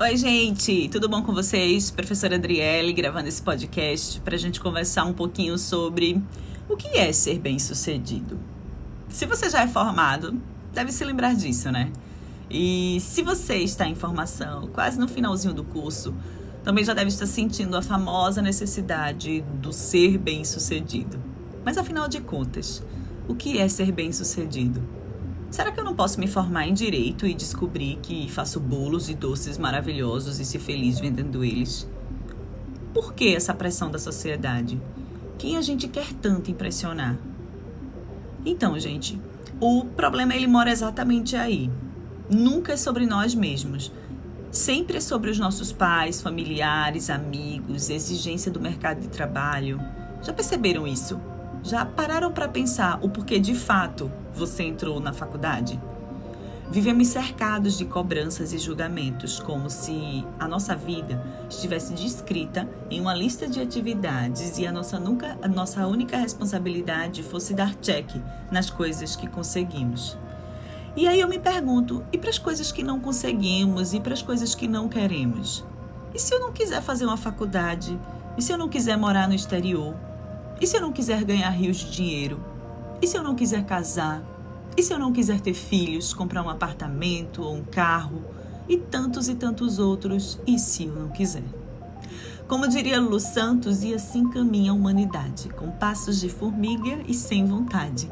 Oi, gente, tudo bom com vocês? Professora Adriele gravando esse podcast para a gente conversar um pouquinho sobre o que é ser bem-sucedido. Se você já é formado, deve se lembrar disso, né? E se você está em formação, quase no finalzinho do curso, também já deve estar sentindo a famosa necessidade do ser bem-sucedido. Mas afinal de contas, o que é ser bem-sucedido? Será que eu não posso me formar em direito e descobrir que faço bolos e doces maravilhosos e ser feliz vendendo eles? Por que essa pressão da sociedade? Quem a gente quer tanto impressionar? Então, gente, o problema ele mora exatamente aí. Nunca é sobre nós mesmos. Sempre é sobre os nossos pais, familiares, amigos, exigência do mercado de trabalho. Já perceberam isso? Já pararam para pensar o porquê de fato você entrou na faculdade? Vivemos cercados de cobranças e julgamentos, como se a nossa vida estivesse descrita em uma lista de atividades e a nossa, nunca, a nossa única responsabilidade fosse dar check nas coisas que conseguimos. E aí eu me pergunto: e para as coisas que não conseguimos e para as coisas que não queremos? E se eu não quiser fazer uma faculdade? E se eu não quiser morar no exterior? E se eu não quiser ganhar rios de dinheiro? E se eu não quiser casar? E se eu não quiser ter filhos, comprar um apartamento ou um carro? E tantos e tantos outros, e se eu não quiser? Como diria Lulu Santos, e assim caminha a humanidade, com passos de formiga e sem vontade.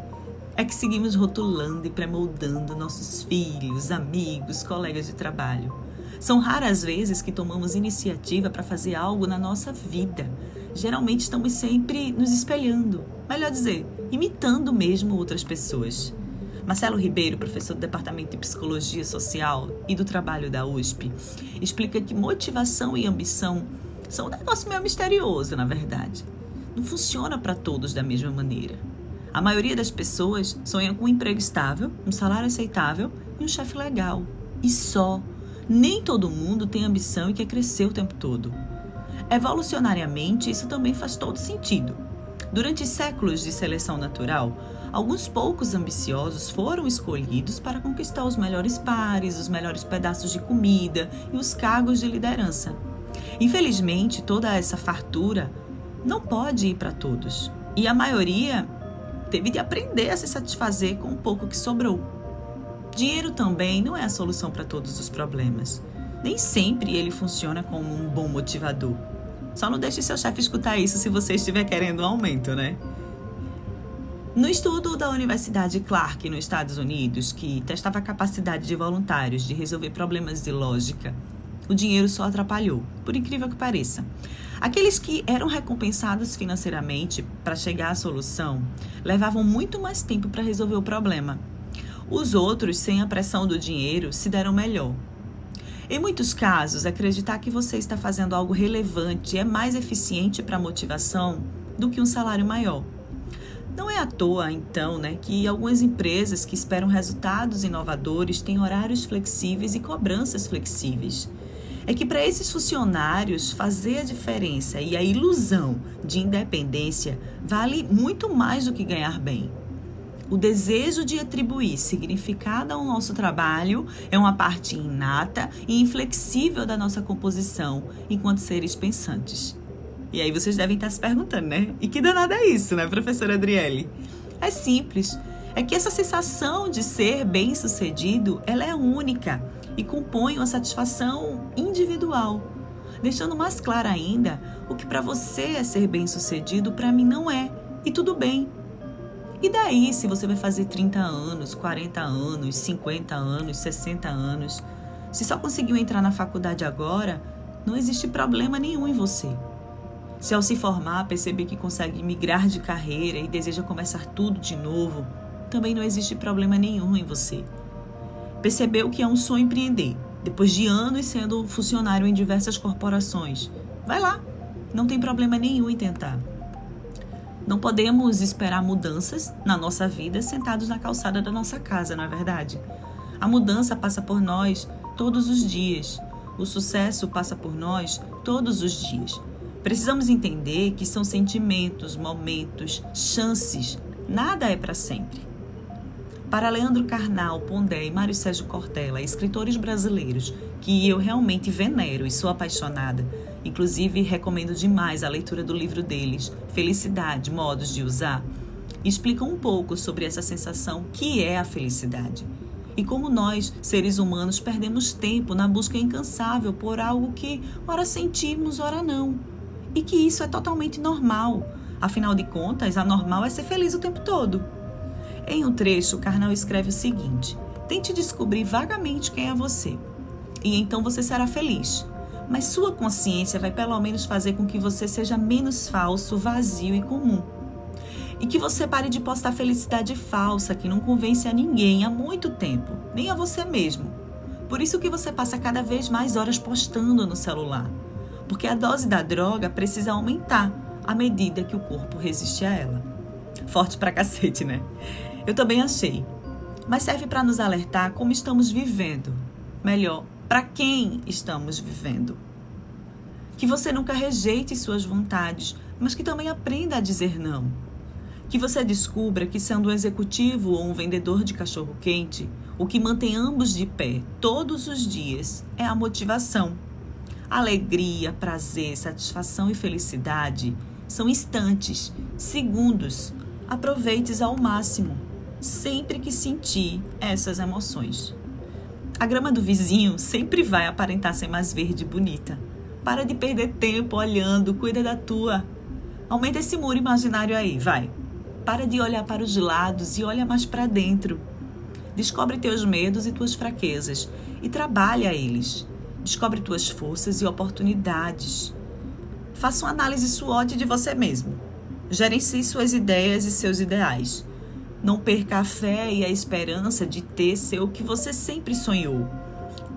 É que seguimos rotulando e pré-moldando nossos filhos, amigos, colegas de trabalho. São raras vezes que tomamos iniciativa para fazer algo na nossa vida geralmente estamos sempre nos espelhando, melhor dizer, imitando mesmo outras pessoas. Marcelo Ribeiro, professor do Departamento de Psicologia Social e do Trabalho da USP, explica que motivação e ambição são um negócio meio misterioso, na verdade. Não funciona para todos da mesma maneira. A maioria das pessoas sonha com um emprego estável, um salário aceitável e um chefe legal. E só. Nem todo mundo tem ambição e quer crescer o tempo todo. Evolucionariamente, isso também faz todo sentido. Durante séculos de seleção natural, alguns poucos ambiciosos foram escolhidos para conquistar os melhores pares, os melhores pedaços de comida e os cargos de liderança. Infelizmente, toda essa fartura não pode ir para todos, e a maioria teve de aprender a se satisfazer com o pouco que sobrou. Dinheiro também não é a solução para todos os problemas. Nem sempre ele funciona como um bom motivador. Só não deixe seu chefe escutar isso se você estiver querendo um aumento, né? No estudo da Universidade Clark, nos Estados Unidos, que testava a capacidade de voluntários de resolver problemas de lógica, o dinheiro só atrapalhou, por incrível que pareça. Aqueles que eram recompensados financeiramente para chegar à solução levavam muito mais tempo para resolver o problema. Os outros, sem a pressão do dinheiro, se deram melhor, em muitos casos, acreditar que você está fazendo algo relevante é mais eficiente para a motivação do que um salário maior. Não é à toa, então, né, que algumas empresas que esperam resultados inovadores têm horários flexíveis e cobranças flexíveis. É que para esses funcionários fazer a diferença e a ilusão de independência vale muito mais do que ganhar bem. O desejo de atribuir significado ao nosso trabalho é uma parte inata e inflexível da nossa composição enquanto seres pensantes. E aí vocês devem estar se perguntando, né? E que danada é isso, né, professora Adriele? É simples. É que essa sensação de ser bem-sucedido, ela é única e compõe uma satisfação individual. Deixando mais claro ainda, o que para você é ser bem-sucedido, para mim não é. E tudo bem, e daí, se você vai fazer 30 anos, 40 anos, 50 anos, 60 anos, se só conseguiu entrar na faculdade agora, não existe problema nenhum em você. Se ao se formar perceber que consegue migrar de carreira e deseja começar tudo de novo, também não existe problema nenhum em você. Percebeu que é um sonho empreender, depois de anos sendo funcionário em diversas corporações. Vai lá, não tem problema nenhum em tentar. Não podemos esperar mudanças na nossa vida sentados na calçada da nossa casa, não é verdade? A mudança passa por nós todos os dias. O sucesso passa por nós todos os dias. Precisamos entender que são sentimentos, momentos, chances. Nada é para sempre. Para Leandro Carnal, Pondé e Mário Sérgio Cortella, escritores brasileiros que eu realmente venero e sou apaixonada, inclusive recomendo demais a leitura do livro deles, Felicidade, Modos de Usar, explicam um pouco sobre essa sensação que é a felicidade. E como nós, seres humanos, perdemos tempo na busca incansável por algo que ora sentimos, ora não. E que isso é totalmente normal. Afinal de contas, a normal é ser feliz o tempo todo. Em um trecho, Karnal escreve o seguinte: Tente descobrir vagamente quem é você, e então você será feliz. Mas sua consciência vai pelo menos fazer com que você seja menos falso, vazio e comum. E que você pare de postar felicidade falsa que não convence a ninguém há muito tempo, nem a você mesmo. Por isso que você passa cada vez mais horas postando no celular. Porque a dose da droga precisa aumentar à medida que o corpo resiste a ela. Forte pra cacete, né? Eu também achei. Mas serve para nos alertar como estamos vivendo. Melhor, para quem estamos vivendo. Que você nunca rejeite suas vontades, mas que também aprenda a dizer não. Que você descubra que, sendo um executivo ou um vendedor de cachorro-quente, o que mantém ambos de pé todos os dias é a motivação. Alegria, prazer, satisfação e felicidade são instantes, segundos. Aproveite ao máximo sempre que sentir essas emoções. A grama do vizinho sempre vai aparentar ser mais verde e bonita. Para de perder tempo olhando, cuida da tua. Aumenta esse muro imaginário aí, vai. Para de olhar para os lados e olha mais para dentro. Descobre teus medos e tuas fraquezas e trabalha eles. Descobre tuas forças e oportunidades. Faça uma análise SWOT de você mesmo. Gerencie suas ideias e seus ideais. Não perca a fé e a esperança de ter ser o que você sempre sonhou.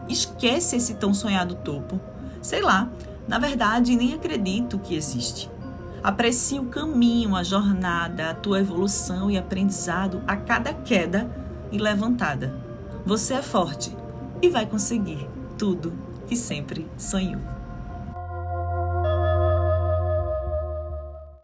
Esquece esse tão sonhado topo. Sei lá, na verdade nem acredito que existe. Aprecie o caminho, a jornada, a tua evolução e aprendizado a cada queda e levantada. Você é forte e vai conseguir tudo que sempre sonhou.